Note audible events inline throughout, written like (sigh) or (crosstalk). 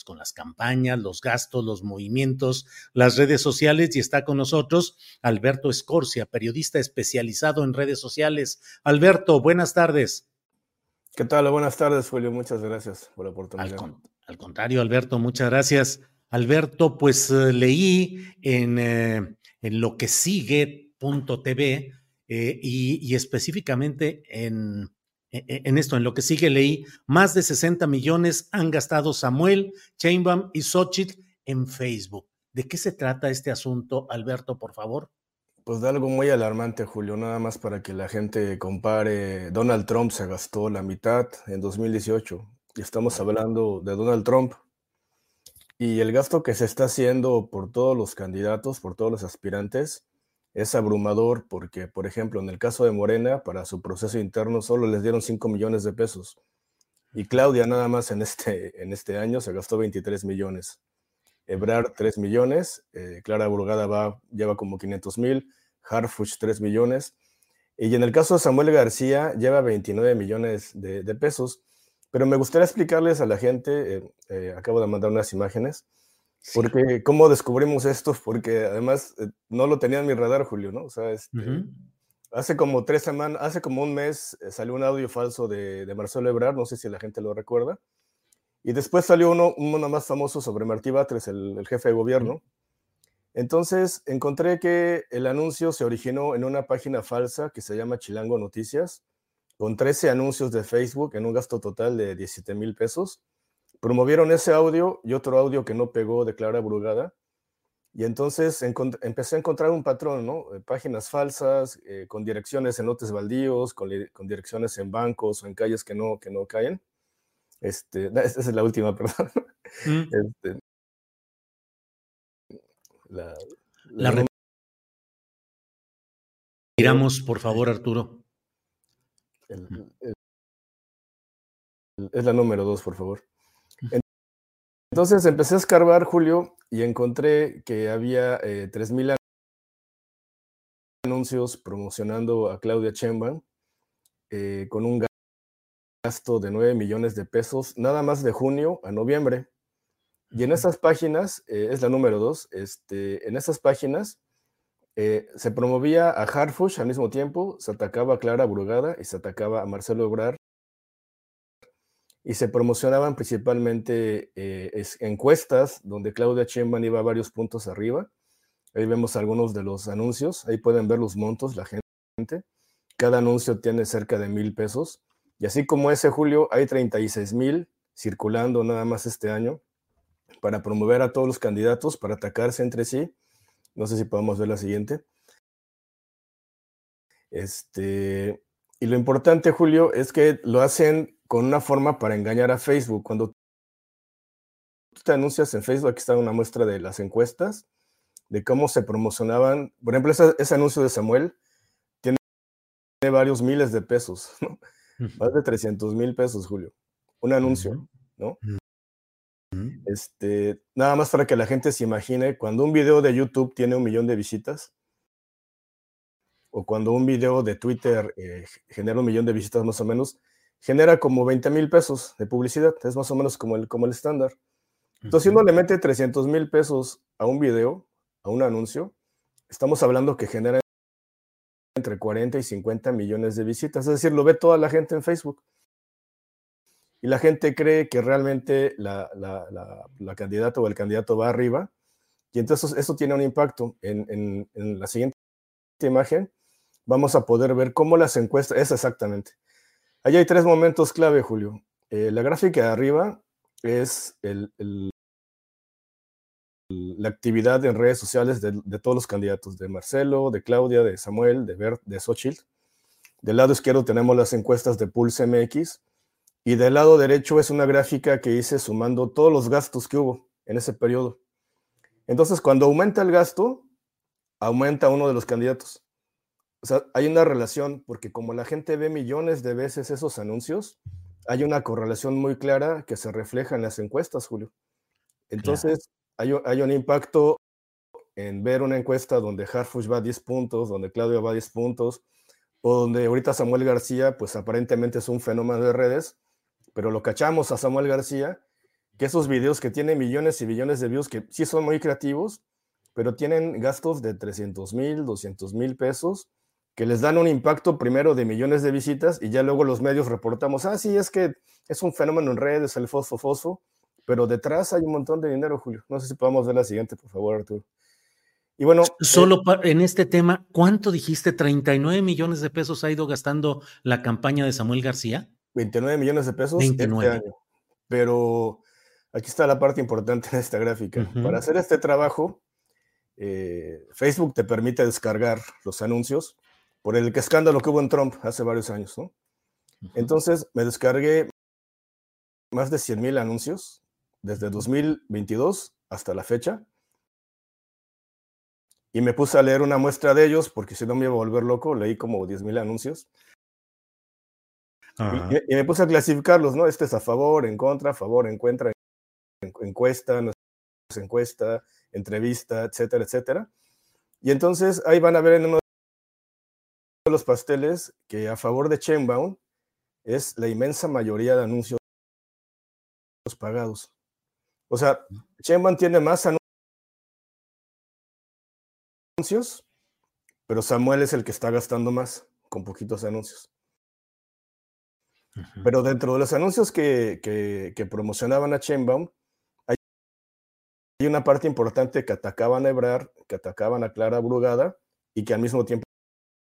Pues con las campañas, los gastos, los movimientos, las redes sociales y está con nosotros Alberto Escorcia, periodista especializado en redes sociales. Alberto, buenas tardes. ¿Qué tal? Buenas tardes, Julio. Muchas gracias por la oportunidad. Al, con, al contrario, Alberto, muchas gracias. Alberto, pues eh, leí en, eh, en, lo que sigue.tv eh, y, y, específicamente en, en, esto, en lo que sigue leí, más de 60 millones han gastado Samuel, Chainbaum y Xochitl en Facebook. ¿De qué se trata este asunto, Alberto, por favor? Pues de algo muy alarmante, Julio, nada más para que la gente compare. Donald Trump se gastó la mitad en 2018 y estamos hablando de Donald Trump. Y el gasto que se está haciendo por todos los candidatos, por todos los aspirantes, es abrumador porque, por ejemplo, en el caso de Morena, para su proceso interno solo les dieron 5 millones de pesos. Y Claudia nada más en este, en este año se gastó 23 millones. Ebrard 3 millones, eh, Clara Burgada va, lleva como 500 mil, Harfuch 3 millones. Y en el caso de Samuel García lleva 29 millones de, pesos. Pero me gustaría explicarles a la gente, eh, eh, acabo de mandar unas imágenes, porque, ¿cómo descubrimos esto? Porque además eh, no lo tenía en mi radar, Julio, ¿no? O sea, este, uh -huh. hace como tres semanas, hace como un mes eh, salió un audio falso de, de, Marcelo Ebrard, no sé si la gente lo recuerda. Y después salió uno, uno más famoso sobre Martí Batres, el, el jefe de gobierno. Uh -huh. Entonces encontré que el anuncio se originó en una página falsa que se llama Chilango Noticias, con 13 anuncios de Facebook en un gasto total de 17 mil pesos promovieron ese audio y otro audio que no pegó de Clara Brugada. Y entonces empecé a encontrar un patrón, ¿no? Páginas falsas, eh, con direcciones en lotes baldíos, con, con, direcciones en bancos o en calles que no, que no caen. Este, (laughs) esta es la última, (laughs) perdón. Mm. Este, la, la, la Miramos, por favor, Arturo. El, el, es la número dos, por favor. Entonces empecé a escarbar, Julio, y encontré que había eh, 3.000 anuncios promocionando a Claudia Sheinbaum eh, con un gasto de 9 millones de pesos, nada más de junio a noviembre. Y en esas páginas, eh, es la número dos, este, en esas páginas eh, se promovía a Harfush al mismo tiempo, se atacaba a Clara Brugada y se atacaba a Marcelo Ebrard y se promocionaban principalmente eh, es, encuestas donde Claudia Sheinbaum iba varios puntos arriba. Ahí vemos algunos de los anuncios, ahí pueden ver los montos, la gente. Cada anuncio tiene cerca de mil pesos. Y así como ese julio, hay 36 mil circulando nada más este año para promover a todos los candidatos, para atacarse entre sí. No sé si podemos ver la siguiente. Este, y lo importante, Julio, es que lo hacen con una forma para engañar a Facebook. Cuando tú te anuncias en Facebook, aquí está una muestra de las encuestas, de cómo se promocionaban. Por ejemplo, ese, ese anuncio de Samuel tiene, varios miles de pesos, ¿no? Más de 300 mil pesos, Julio. Un anuncio, ¿no? Este, nada más para que la gente se imagine, cuando un video de YouTube tiene un millón de visitas, o cuando un video de Twitter eh, genera un millón de visitas más o menos, genera como 20 mil pesos de publicidad, es más o menos como el, como el estándar. Entonces, si uno le mete 300 mil pesos a un video, a un anuncio, estamos hablando que genera entre 40 y 50 millones de visitas. Es decir, lo ve toda la gente en Facebook. Y la gente cree que realmente la, candidata o el candidato va arriba. Y entonces eso tiene un impacto. En, la siguiente imagen vamos a poder ver cómo las encuestas, es exactamente. Allí hay tres momentos clave, Julio. Eh, la gráfica de arriba es la actividad en redes sociales de, todos los candidatos, de Marcelo, de Claudia, de Samuel, de Bert, de Xochitl. Del lado izquierdo tenemos las encuestas de Pulse MX y del lado derecho es una gráfica que hice sumando todos los gastos que hubo en ese periodo. Entonces, cuando aumenta el gasto, aumenta uno de los candidatos. O sea, hay una relación, porque como la gente ve millones de veces esos anuncios, hay una correlación muy clara que se refleja en las encuestas, Julio. Entonces, hay, un impacto en ver una encuesta donde Harfush va a 10 puntos, donde Claudio va a 10 puntos, o donde ahorita Samuel García, pues aparentemente es un fenómeno de redes, pero lo cachamos a Samuel García, que esos videos que tienen millones y billones de views, que sí son muy creativos, pero tienen gastos de 300 mil, 200 mil pesos, que les dan un impacto primero de millones de visitas y ya luego los medios reportamos, ah, sí, es que es un fenómeno en redes, el fosfo fosfo, pero detrás hay un montón de dinero, Julio. No sé si podemos ver la siguiente, por favor, Arturo. Y bueno. Solo eh, en este tema, ¿cuánto dijiste? ¿39 millones de pesos ha ido gastando la campaña de Samuel García? 29 millones de pesos 29. este año. Pero aquí está la parte importante en esta gráfica. Para hacer este trabajo, eh, Facebook te permite descargar los anuncios por el escándalo que hubo en Trump hace varios años, ¿no? Entonces me descargué más de 100 mil anuncios desde 2022 hasta la fecha. Y me puse a leer una muestra de ellos porque si no me iba a volver loco, leí como 10.000 anuncios. Y, me puse a clasificarlos, ¿no? Este es a favor, en contra, a favor, encuentra, encuesta, no encuesta, entrevista, etcétera, etcétera. Y entonces ahí van a ver en uno de los pasteles que a favor de Chainbound es la inmensa mayoría de anuncios pagados. O sea, Sheinbaum tiene más anuncios, pero Samuel es el que está gastando más con poquitos anuncios. Pero dentro de los anuncios que, que, promocionaban a Sheinbaum, hay, una parte importante que atacaban a Ebrar, que atacaban a Clara Brugada y que al mismo tiempo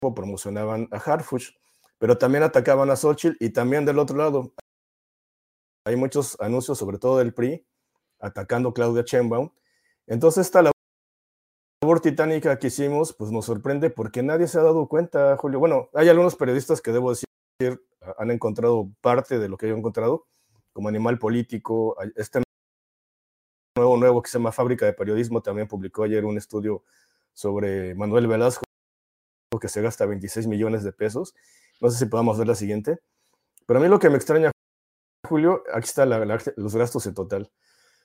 promocionaban a Harfush, pero también atacaban a Xochitl y también del otro lado. Hay muchos anuncios, sobre todo del PRI, atacando Claudia Sheinbaum. Entonces esta labor titánica que hicimos, pues nos sorprende porque nadie se ha dado cuenta, Julio. Bueno, hay algunos periodistas que debo decir han encontrado parte de lo que yo he encontrado, como Animal Político, este nuevo nuevo que se llama Fábrica de Periodismo también publicó ayer un estudio sobre Manuel Velasco que se gasta 26 millones de pesos. No sé si podamos ver la siguiente. Pero a mí lo que me extraña, Julio, aquí está los gastos en total.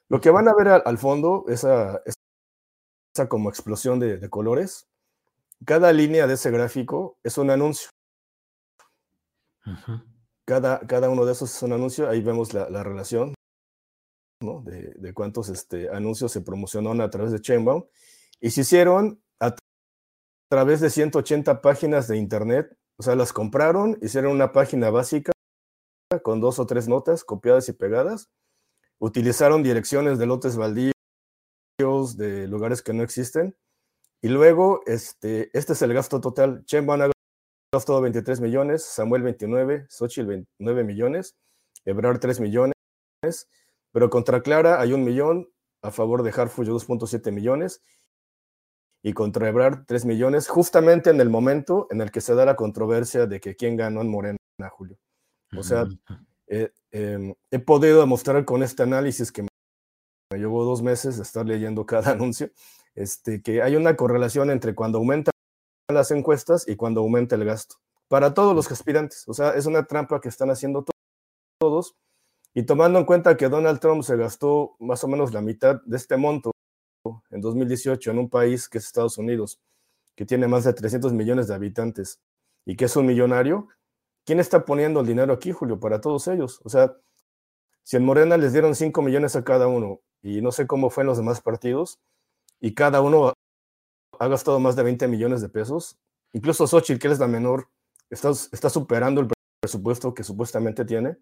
Lo que van a ver al, fondo, esa, esa como explosión de, colores, cada línea de ese gráfico es un anuncio. cada, cada, uno de esos es un anuncio, ahí vemos la, relación de, cuántos este, anuncios se promocionaron a través de Chainbound y se hicieron través de 180 páginas de internet, o sea, las compraron, hicieron una página básica con dos o tres notas copiadas y pegadas utilizaron direcciones de lotes baldíos, de lugares que no existen. Y luego, este, este es el gasto total. Van ha gastado 23 millones, Samuel 29, Xochitl 29 millones, Ebrard 3 millones, pero contra Clara hay un millón, a favor de Harfuch 2.7 millones, y contra Ebrard 3 millones, justamente en el momento en el que se da la controversia de que quién ganó en Morena, Julio. O sea, eh, em, he podido demostrar con este análisis que me llevó dos meses de estar leyendo cada (laughs) anuncio, este, que hay una correlación entre cuando aumentan las encuestas y cuando aumenta el gasto. Para todos los aspirantes. O sea, es una trampa que están haciendo todos. Y tomando en cuenta que Donald Trump se gastó más o menos la mitad de este monto en 2018 en un país que es Estados Unidos, que tiene más de 300 millones de habitantes y que es un millonario, ¿quién está poniendo el dinero aquí, Julio, para todos ellos? O sea, si en Morena les dieron 5 millones a cada uno y no sé cómo fue en los demás partidos, y cada uno ha gastado más de 20 millones de pesos. Incluso Xochitl, que es la menor, está, está superando el presupuesto que supuestamente tiene.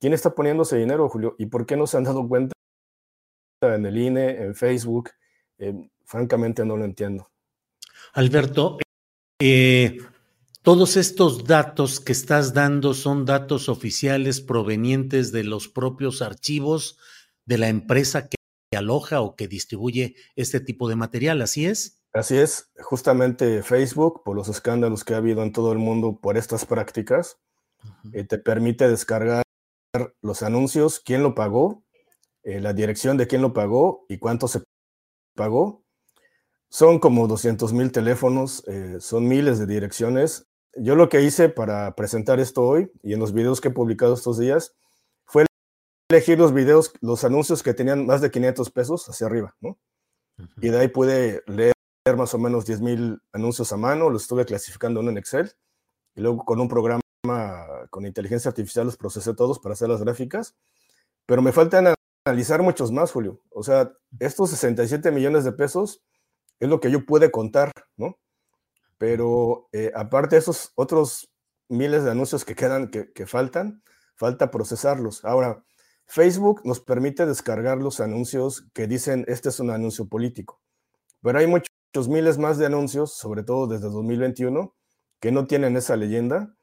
¿Quién está poniendo ese dinero, Julio? ¿Y por qué no se han dado cuenta en el INE, en Facebook? Eh, francamente no lo entiendo. Alberto, eh, todos estos datos que estás dando son datos oficiales provenientes de los propios archivos de la empresa que aloja o que distribuye este tipo de material, ¿así es? Así es, justamente Facebook, por los escándalos que ha habido en todo el mundo por estas prácticas, eh, te permite descargar los anuncios, quién lo pagó, eh, la dirección de quién lo pagó y cuánto se pagó. Son como 200 mil teléfonos, eh, son miles de direcciones. Yo lo que hice para presentar esto hoy y en los videos que he publicado estos días fue elegir los videos, los anuncios que tenían más de 500 pesos hacia arriba, ¿no? Y de ahí pude leer más o menos 10 mil anuncios a mano, los estuve clasificando en Excel y luego con un programa con inteligencia artificial los procesé todos para hacer las gráficas, pero me faltan analizar muchos más, Julio. O sea, estos 67 millones de pesos es lo que yo pude contar, ¿no? Pero eh, aparte de esos otros miles de anuncios que quedan, que, que faltan, falta procesarlos. Ahora, Facebook nos permite descargar los anuncios que dicen, este es un anuncio político, pero hay muchos miles más de anuncios, sobre todo desde 2021, que no tienen esa leyenda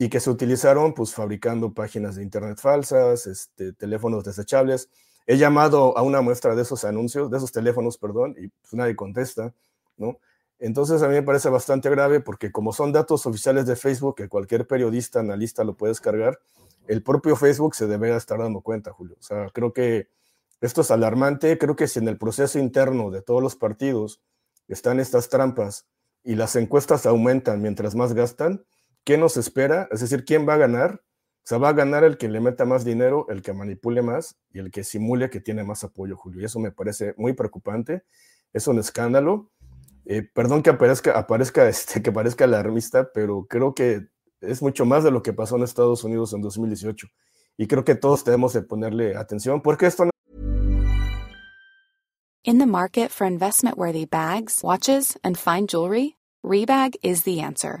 y que se utilizaron pues fabricando páginas de internet falsas, este, teléfonos desechables. He llamado a una muestra de esos anuncios, de esos teléfonos, perdón, y pues nadie contesta, ¿no? Entonces a mí me parece bastante grave porque como son datos oficiales de Facebook que cualquier periodista, analista lo puede descargar, el propio Facebook se debe estar dando cuenta, Julio. O sea, creo que esto es alarmante. Creo que si en el proceso interno de todos los partidos están estas trampas y las encuestas aumentan mientras más gastan, ¿qué nos espera? Es decir, ¿quién va a ganar? O sea, va a ganar el que le meta más dinero, el que manipule más y el que simule que tiene más apoyo, Julio. Y eso me parece muy preocupante. Es un escándalo. Eh, perdón que aparezca, aparezca (laughs) este, que parezca alarmista, pero creo que es mucho más de lo que pasó en Estados Unidos en 2018. Y creo que todos tenemos de ponerle atención porque esto no In the market for investment-worthy bags, watches, and fine jewelry, Rebag is the answer.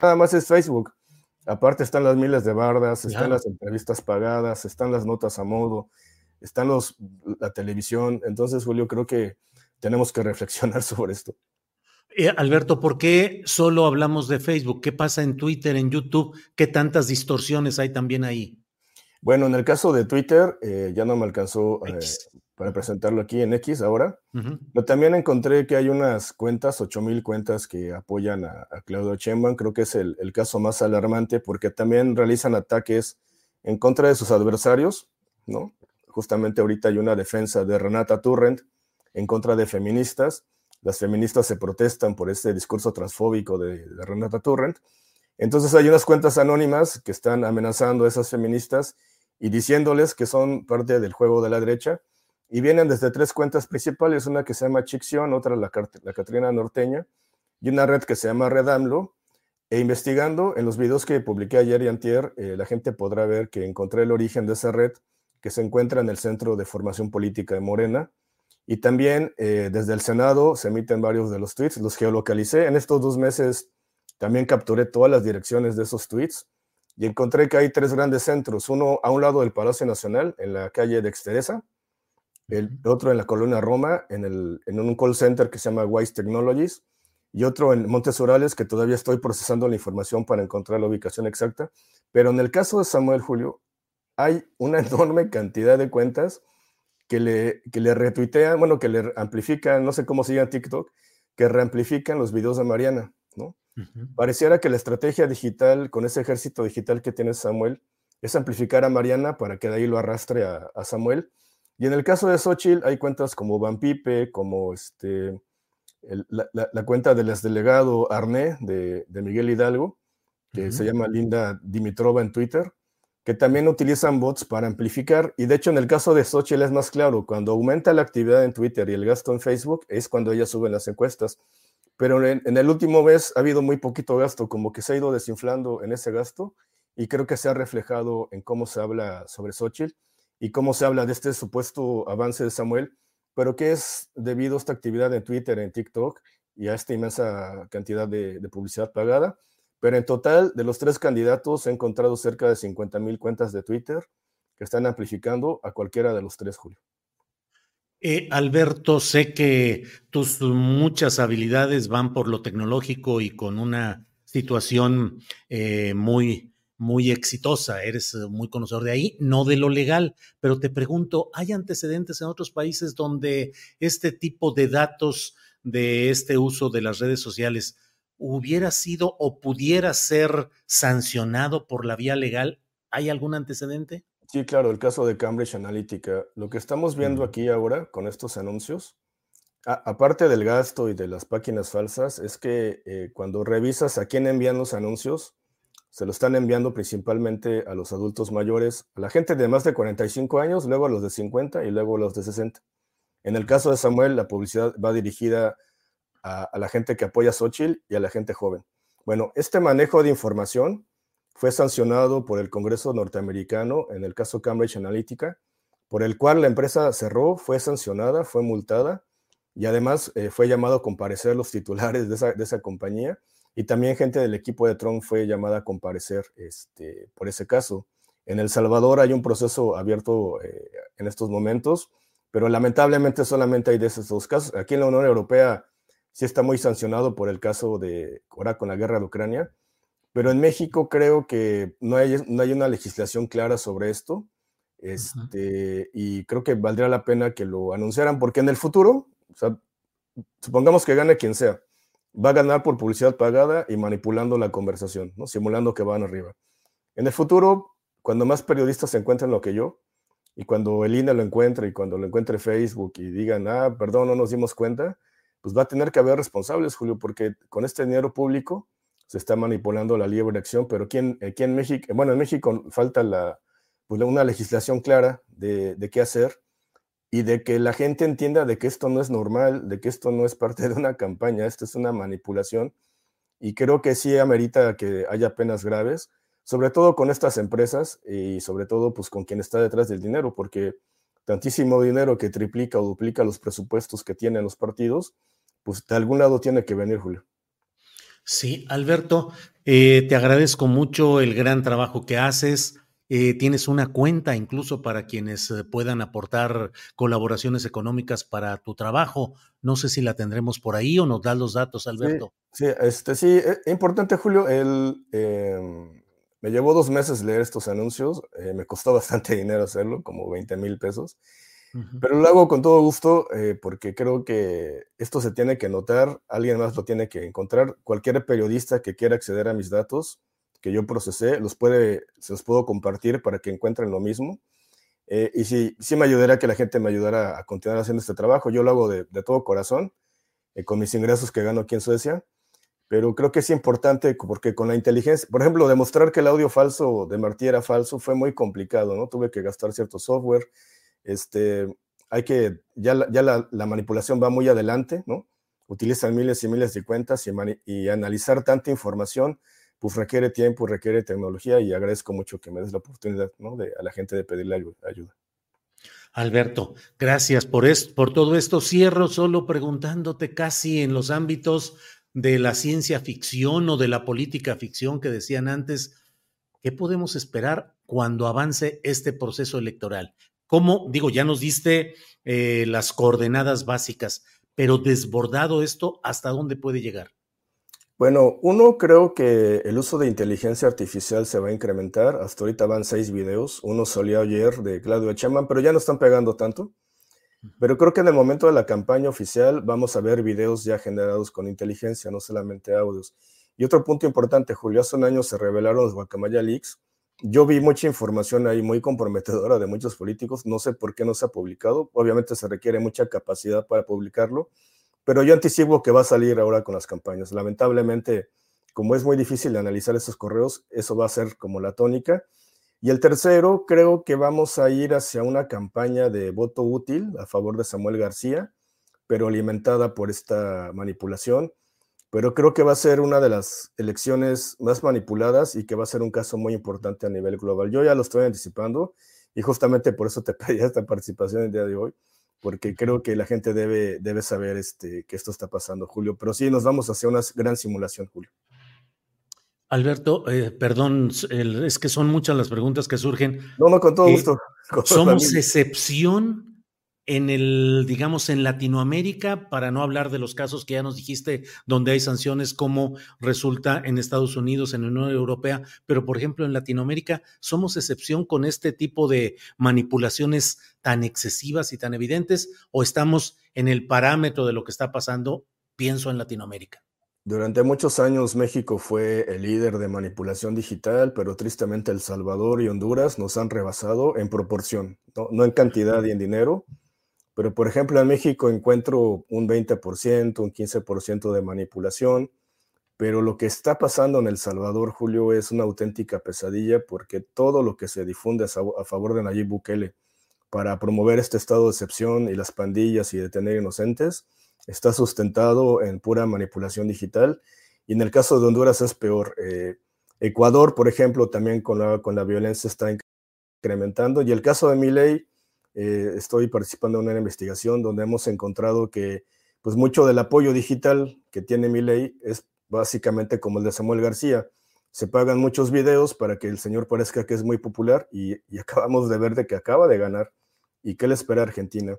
Nada más es Facebook. Aparte están las miles de bardas, están las entrevistas pagadas, están las notas a modo, están los la televisión. Entonces, Julio, creo que tenemos que reflexionar (laughs) sobre esto. Eh, Alberto, ¿por qué solo hablamos de Facebook? ¿Qué pasa en Twitter, en YouTube? ¿Qué tantas distorsiones hay también ahí? Bueno, en el caso de Twitter, eh, ya no me alcanzó eh, para presentarlo aquí en X ahora, pero también encontré que hay unas cuentas, 8000 cuentas que apoyan a, a Claudio Sheinbaum. Creo que es el, el, caso más alarmante porque también realizan ataques en contra de sus adversarios, ¿no? Justamente ahorita hay una defensa de Renata Turrent en contra de feministas. Las feministas se protestan por este discurso transfóbico de, de Renata Turrent. Entonces hay unas cuentas anónimas que están amenazando a esas feministas y diciéndoles que son parte del juego de la derecha. Y vienen desde tres cuentas principales, una que se llama Chicción, otra la, la Catrina Norteña, y una red que se llama Redamlo. E investigando en los videos que publiqué ayer y antier, eh, la gente podrá ver que encontré el origen de esa red que se encuentra en el Centro de Formación Política de Morena. Y también eh, desde el Senado se emiten varios de los tweets, los geolocalicé. En estos dos meses también capturé todas las direcciones de esos tweets y encontré que hay tres grandes centros, uno a un lado del Palacio Nacional, en la calle de Exteresa, el otro en la colonia Roma, en, el, en un call center que se llama Wise Technologies, y otro en Montes Urales, que todavía estoy procesando la información para encontrar la ubicación exacta. Pero en el caso de Samuel Julio, hay una (laughs) enorme cantidad de cuentas que le, que le retuitean, bueno, que le amplifican, no sé cómo se llama TikTok, que reamplifican los videos de Mariana, ¿no? Pareciera que la estrategia digital, con ese ejército digital que tiene Samuel, es amplificar a Mariana para que de ahí lo arrastre a, Samuel. Y en el caso de Xochitl, hay cuentas como Van Pipe, como este, la, cuenta del exdelegado Arné de, Miguel Hidalgo, que se llama Linda Dimitrova en Twitter, que también utilizan bots para amplificar. Y de hecho, en el caso de Xochitl es más claro, cuando aumenta la actividad en Twitter y el gasto en Facebook, es cuando ella sube las encuestas. Pero en, en, el último mes ha habido muy poquito gasto, como que se ha ido desinflando en ese gasto, y creo que se ha reflejado en cómo se habla sobre Xochitl y cómo se habla de este supuesto avance de Samuel, pero que es debido a esta actividad en Twitter, en TikTok y a esta inmensa cantidad de, publicidad pagada. Pero en total, de los tres candidatos, he encontrado cerca de 50 mil cuentas de Twitter que están amplificando a cualquiera de los tres, Julio. Eh, Alberto, sé que tus muchas habilidades van por lo tecnológico y con una situación eh, muy muy exitosa, eres eh, muy conocedor de ahí, no de lo legal, pero te pregunto, ¿hay antecedentes en otros países donde este tipo de datos de este uso de las redes sociales hubiera sido o pudiera ser sancionado por la vía legal? ¿Hay algún antecedente? Sí, claro, el caso de Cambridge Analytica. Lo que estamos viendo aquí ahora con estos anuncios, aparte del gasto y de las páginas falsas, es que eh, cuando revisas a quién envían los anuncios, se lo están enviando principalmente a los adultos mayores, a la gente de más de 45 años, luego a los de 50 y luego a los de 60. En el caso de Samuel, la publicidad va dirigida a, la gente que apoya a Xochitl y a la gente joven. Bueno, este manejo de información fue sancionado por el Congreso norteamericano en el caso Cambridge Analytica, por el cual la empresa cerró, fue sancionada, fue multada y además eh, fue llamado a comparecer los titulares de esa, de esa compañía y también gente del equipo de Trump fue llamada a comparecer este, por ese caso. En El Salvador hay un proceso abierto eh, en estos momentos, pero lamentablemente solamente hay de esos dos casos. Aquí en la Unión Europea sí está muy sancionado por el caso de ahora con la guerra de Ucrania, pero en México creo que no hay, no hay una legislación clara sobre esto. Este, y creo que valdría la pena que lo anunciaran, porque en el futuro, supongamos que gane quien sea, va a ganar por publicidad pagada y manipulando la conversación, simulando que van arriba. En el futuro, cuando más periodistas se encuentren lo que yo, y cuando el INE lo encuentre y cuando lo encuentre Facebook y digan, ah, perdón, no nos dimos cuenta, pues va a tener que haber responsables, Julio, porque con este dinero público se está manipulando la libre acción, pero aquí en, aquí en México, bueno, en México falta pues una legislación clara de qué hacer y de que la gente entienda de que esto no es normal, de que esto no es parte de una campaña, esto es una manipulación. Y creo que sí amerita que haya penas graves, sobre todo con estas empresas y sobre todo pues con quien está detrás del dinero, porque tantísimo dinero que triplica o duplica los presupuestos que tienen los partidos, pues de algún lado tiene que venir, Julio. Sí, Alberto, eh, te agradezco mucho el gran trabajo que haces. Eh, tienes una cuenta incluso para quienes eh, puedan aportar colaboraciones económicas para tu trabajo. No sé si la tendremos por ahí o nos das los datos, Alberto. Sí, este, sí, es eh, importante, Julio. El, em, me llevó dos meses leer estos anuncios. me costó (laughs) bastante dinero hacerlo, como 20 mil pesos. Pero lo hago con todo gusto porque creo que esto se tiene que notar, alguien más lo tiene que encontrar. Cualquier periodista que quiera acceder a mis datos, que yo procesé, los puede, se los puedo compartir para que encuentren lo mismo. Eh, y sí, sí me ayudará que la gente me ayudara a continuar haciendo este trabajo. Yo lo hago de, todo corazón, eh, con mis ingresos que gano aquí en Suecia, pero creo que es importante porque con la inteligencia, por ejemplo, demostrar que el audio falso de Martí era falso fue muy complicado, ¿no? Tuve que gastar cierto software, este, hay que, ya, la, ya la, la manipulación va muy adelante, ¿no? Utilizan miles y miles de cuentas y, y analizar tanta información pues requiere tiempo, requiere tecnología y agradezco mucho que me des la oportunidad, ¿no? A la gente de pedirle ayuda. Alberto, gracias por, esto, por todo esto. Cierro solo preguntándote casi en los ámbitos de la ciencia ficción o de la política ficción que decían antes, ¿qué podemos esperar cuando avance este proceso electoral? ¿Cómo, digo, ya nos diste eh, las coordenadas básicas, pero desbordado esto, ¿hasta dónde puede llegar? Bueno, uno creo que el uso de inteligencia artificial se va a incrementar. Hasta ahorita van seis videos. Uno salió ayer de Claudio Echeman, pero ya no están pegando tanto. Pero creo que en el momento de la campaña oficial vamos a ver videos ya generados con inteligencia, no solamente audios. Y otro punto importante, Julio, hace un año se revelaron los Guacamaya Leaks. Yo vi mucha información ahí muy comprometedora de muchos políticos. No sé por qué no se ha publicado. Obviamente se requiere mucha capacidad para publicarlo pero yo anticipo que va a salir ahora con las campañas. Lamentablemente, como es muy difícil analizar esos correos, eso va a ser como la tónica. Y el tercero, creo que vamos a ir hacia una campaña de voto útil a favor de Samuel García, pero alimentada por esta manipulación. Pero creo que va a ser una de las elecciones más manipuladas y que va a ser un caso muy importante a nivel global. Yo ya lo estoy anticipando y justamente por eso te (laughs) pedí esta participación el día de hoy, porque creo que la gente debe, debe saber este, que esto está pasando, Julio. Pero sí, nos vamos hacia una gran simulación, Julio. Alberto, eh, perdón, es que son muchas las preguntas que surgen. No, no, con todo Eh, gusto. (laughs) Con ¿Somos excepción en el, digamos, en Latinoamérica, para no hablar de los casos que ya nos dijiste, donde hay sanciones, como resulta en Estados Unidos, en la Unión Europea, pero por ejemplo en Latinoamérica, ¿somos excepción con este tipo de manipulaciones tan excesivas y tan evidentes? ¿O estamos en el parámetro de lo que está pasando, pienso en Latinoamérica? Durante muchos años México fue el líder de manipulación digital, pero tristemente El Salvador y Honduras nos han rebasado en proporción, no, no en cantidad y en dinero, pero por ejemplo en México encuentro un 20%, un 15% de manipulación, pero lo que está pasando en El Salvador, Julio, es una auténtica pesadilla porque todo lo que se difunde a favor de Nayib Bukele para promover este estado de excepción y las pandillas y detener inocentes, está sustentado en pura manipulación digital. Y en el caso de Honduras es peor. Eh, Ecuador, por ejemplo, también con la, con la violencia está incrementando. Y el caso de Milei, eh, estoy participando en una investigación donde hemos encontrado que pues mucho del apoyo digital que tiene Milei es básicamente como el de Samuel García. Se pagan muchos videos para que el señor parezca que es muy popular y, y (laughs) acabamos de ver de que acaba de ganar. ¿Y qué le espera a Argentina?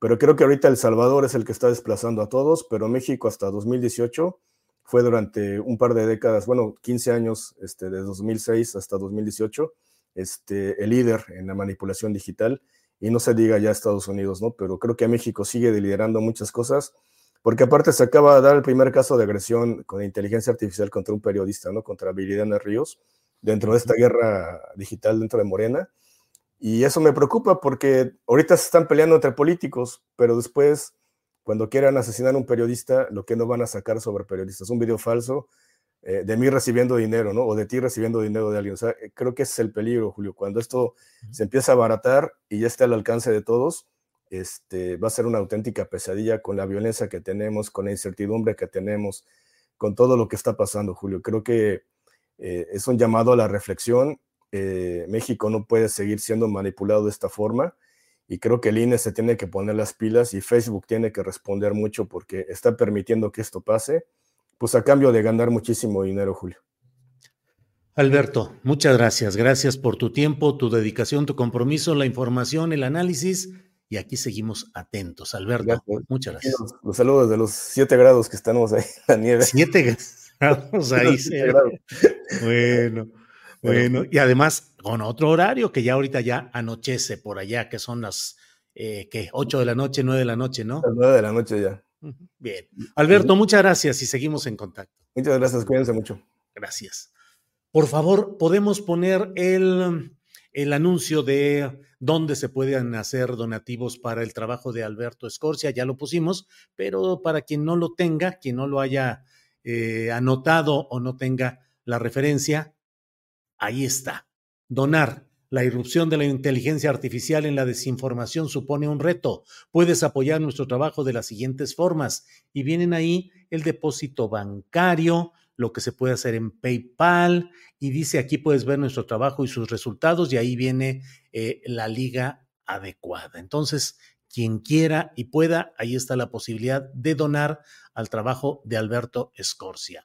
Pero creo que ahorita El Salvador es el que está desplazando a todos, pero México hasta 2018 fue durante un par de décadas, bueno, 15 años, este, de 2006 hasta 2018, este, el líder en la manipulación digital, y no se diga ya Estados Unidos, ¿no? Pero creo que México sigue liderando muchas cosas, porque aparte se acaba de dar el primer caso de agresión con inteligencia artificial contra un periodista, ¿no? Contra Viridiana Ríos, dentro de esta guerra digital dentro de Morena. Y eso me preocupa porque ahorita se están peleando entre políticos, pero después, cuando quieran asesinar a un periodista, lo que no van a sacar sobre periodistas, un video falso eh, de mí recibiendo dinero, ¿no? O de ti recibiendo dinero de alguien. O sea, eh, creo que ese es el peligro, Julio. Cuando esto se empieza a abaratar y ya está al alcance de todos, este, va a ser una auténtica pesadilla con la violencia que tenemos, con la incertidumbre que tenemos, con todo lo que está pasando, Julio. Creo que eh, es un llamado a la reflexión eh, México no puede seguir siendo manipulado de esta forma y creo que el INE se tiene que poner las pilas y Facebook tiene que responder mucho porque está permitiendo que esto pase, pues a cambio de ganar muchísimo dinero, Julio. Alberto, muchas gracias. Gracias por tu tiempo, tu dedicación, tu compromiso, la información, el análisis y aquí seguimos atentos. Alberto, gracias. muchas gracias. Los, los, saludos de los siete grados que estamos ahí la nieve. Siete grados ahí. siete grados. Bueno. (laughs) Bueno, y además con otro horario que ya ahorita ya anochece por allá, que son las eh, ¿qué? 8 de la noche, 9 de la noche, ¿no? Las 9 de la noche ya. Bien. Alberto, muchas gracias y seguimos en contacto. Muchas gracias, cuídense mucho. Gracias. Por favor, podemos poner el, el anuncio de dónde se pueden hacer donativos para el trabajo de Alberto Escorcia, ya lo pusimos, pero para quien no lo tenga, quien no lo haya eh, anotado o no tenga la referencia, Ahí está. Donar. La irrupción de la inteligencia artificial en la desinformación supone un reto. Puedes apoyar nuestro trabajo de las siguientes formas. Y vienen ahí el depósito bancario, lo que se puede hacer en PayPal. Y dice aquí puedes ver nuestro trabajo y sus resultados. Y ahí viene eh, la liga adecuada. Entonces, quien quiera y pueda, ahí está la posibilidad de donar al trabajo de Alberto Escorcia.